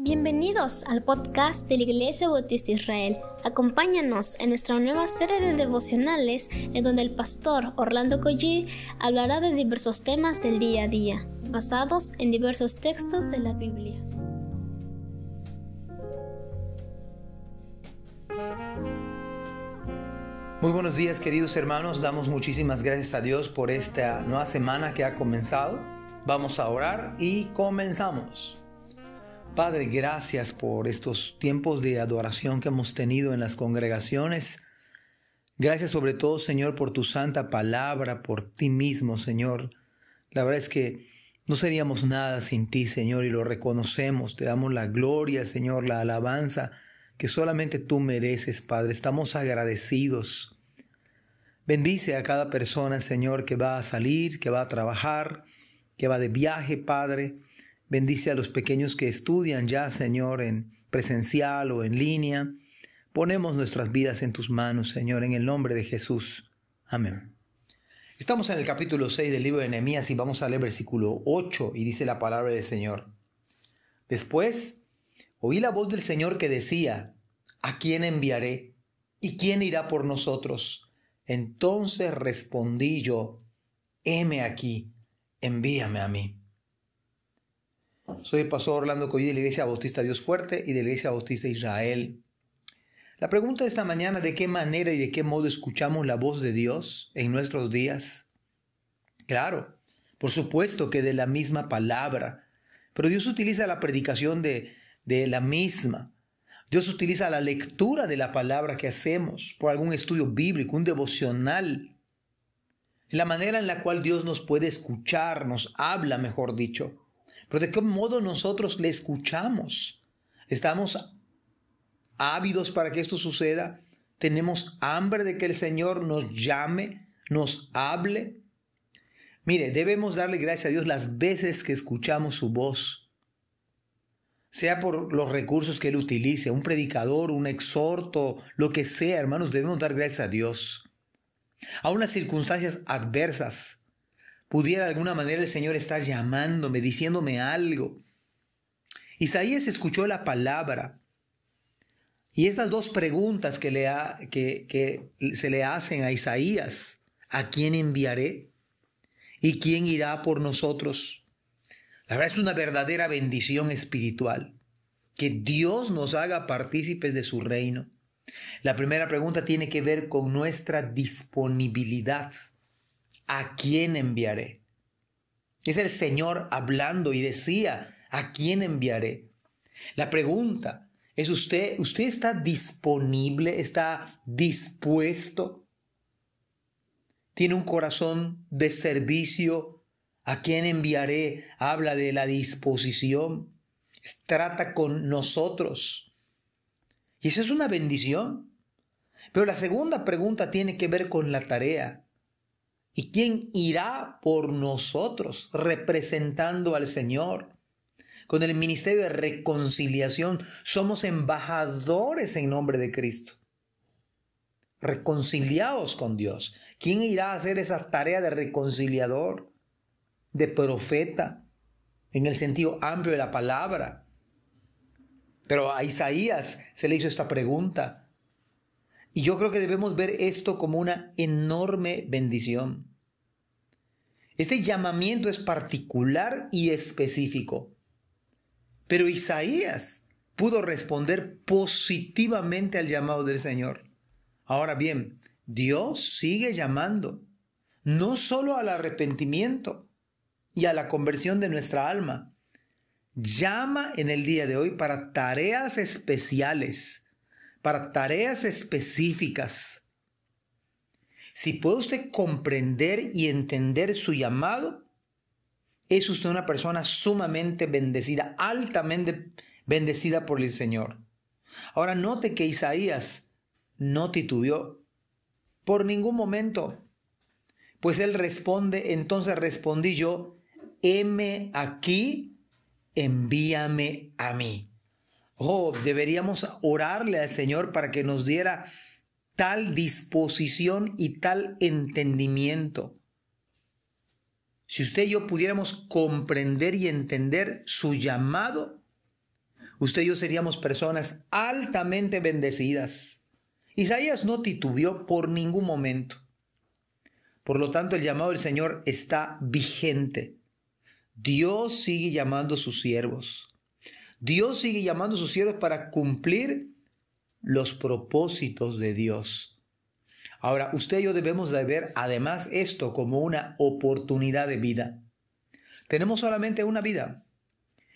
Bienvenidos al podcast de la Iglesia Bautista Israel. Acompáñanos en nuestra nueva serie de devocionales en donde el pastor Orlando Collie hablará de diversos temas del día a día, basados en diversos textos de la Biblia. Muy buenos días queridos hermanos, damos muchísimas gracias a Dios por esta nueva semana que ha comenzado. Vamos a orar y comenzamos. Padre, gracias por estos tiempos de adoración que hemos tenido en las congregaciones. Gracias sobre todo, Señor, por tu santa palabra, por ti mismo, Señor. La verdad es que no seríamos nada sin ti, Señor, y lo reconocemos. Te damos la gloria, Señor, la alabanza que solamente tú mereces, Padre. Estamos agradecidos. Bendice a cada persona, Señor, que va a salir, que va a trabajar, que va de viaje, Padre. Bendice a los pequeños que estudian ya, Señor, en presencial o en línea. Ponemos nuestras vidas en tus manos, Señor, en el nombre de Jesús. Amén. Estamos en el capítulo 6 del libro de Nehemías y vamos a leer versículo 8 y dice la palabra del Señor. Después oí la voz del Señor que decía, ¿a quién enviaré? ¿Y quién irá por nosotros? Entonces respondí yo, heme aquí, envíame a mí. Soy el pastor Orlando Collí de la Iglesia Bautista Dios Fuerte y de la Iglesia Bautista Israel. La pregunta de esta mañana, ¿de qué manera y de qué modo escuchamos la voz de Dios en nuestros días? Claro, por supuesto que de la misma palabra, pero Dios utiliza la predicación de, de la misma. Dios utiliza la lectura de la palabra que hacemos por algún estudio bíblico, un devocional. La manera en la cual Dios nos puede escuchar, nos habla, mejor dicho. Pero de qué modo nosotros le escuchamos. ¿Estamos ávidos para que esto suceda? ¿Tenemos hambre de que el Señor nos llame, nos hable? Mire, debemos darle gracias a Dios las veces que escuchamos su voz. Sea por los recursos que Él utilice, un predicador, un exhorto, lo que sea, hermanos, debemos dar gracias a Dios. A unas circunstancias adversas, pudiera de alguna manera el Señor estar llamándome, diciéndome algo. Isaías escuchó la palabra. Y estas dos preguntas que, le que, que se le hacen a Isaías, ¿a quién enviaré? ¿Y quién irá por nosotros? La verdad es una verdadera bendición espiritual, que Dios nos haga partícipes de su reino. La primera pregunta tiene que ver con nuestra disponibilidad. ¿A quién enviaré? Es el Señor hablando y decía, ¿a quién enviaré? La pregunta es usted, ¿usted está disponible? ¿Está dispuesto? ¿Tiene un corazón de servicio? ¿A quién enviaré? Habla de la disposición. Trata con nosotros. Y eso es una bendición. Pero la segunda pregunta tiene que ver con la tarea. ¿Y quién irá por nosotros representando al Señor? Con el ministerio de reconciliación somos embajadores en nombre de Cristo. Reconciliados con Dios. ¿Quién irá a hacer esa tarea de reconciliador, de profeta, en el sentido amplio de la palabra? Pero a Isaías se le hizo esta pregunta. Y yo creo que debemos ver esto como una enorme bendición. Este llamamiento es particular y específico. Pero Isaías pudo responder positivamente al llamado del Señor. Ahora bien, Dios sigue llamando, no solo al arrepentimiento y a la conversión de nuestra alma, llama en el día de hoy para tareas especiales para tareas específicas. Si puede usted comprender y entender su llamado, es usted una persona sumamente bendecida, altamente bendecida por el Señor. Ahora note que Isaías no titubeó por ningún momento, pues él responde, entonces respondí yo, heme aquí, envíame a mí. Oh, deberíamos orarle al Señor para que nos diera tal disposición y tal entendimiento. Si usted y yo pudiéramos comprender y entender su llamado, usted y yo seríamos personas altamente bendecidas. Isaías no titubeó por ningún momento. Por lo tanto, el llamado del Señor está vigente. Dios sigue llamando a sus siervos. Dios sigue llamando a sus siervos para cumplir los propósitos de Dios. Ahora, usted y yo debemos de ver además esto como una oportunidad de vida. Tenemos solamente una vida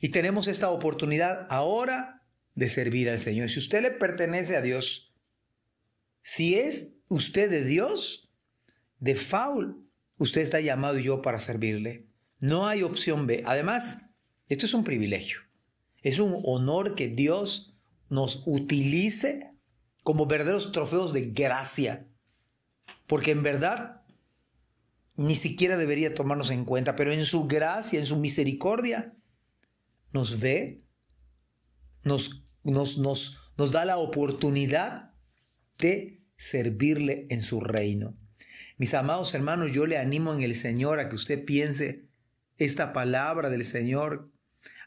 y tenemos esta oportunidad ahora de servir al Señor. Si usted le pertenece a Dios, si es usted de Dios, de faul, usted está llamado yo para servirle. No hay opción B. Además, esto es un privilegio. Es un honor que Dios nos utilice como verdaderos trofeos de gracia. Porque en verdad ni siquiera debería tomarnos en cuenta, pero en su gracia, en su misericordia, nos ve, nos, nos, nos, nos da la oportunidad de servirle en su reino. Mis amados hermanos, yo le animo en el Señor a que usted piense esta palabra del Señor.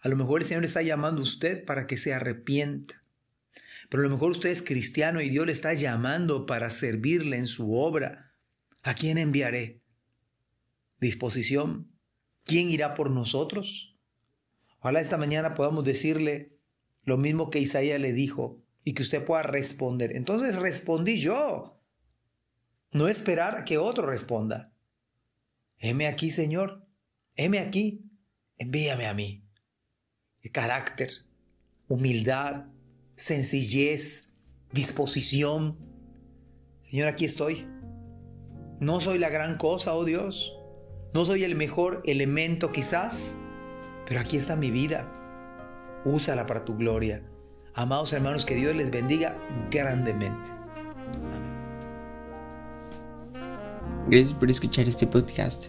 A lo mejor el Señor está llamando a usted para que se arrepienta. Pero a lo mejor usted es cristiano y Dios le está llamando para servirle en su obra. ¿A quién enviaré? ¿Disposición? ¿Quién irá por nosotros? Ojalá esta mañana podamos decirle lo mismo que Isaías le dijo y que usted pueda responder. Entonces respondí yo. No esperar a que otro responda. Heme aquí, Señor. Heme aquí. Envíame a mí. Carácter, humildad, sencillez, disposición. Señor, aquí estoy. No soy la gran cosa, oh Dios. No soy el mejor elemento quizás, pero aquí está mi vida. Úsala para tu gloria. Amados hermanos, que Dios les bendiga grandemente. Gracias por escuchar este podcast.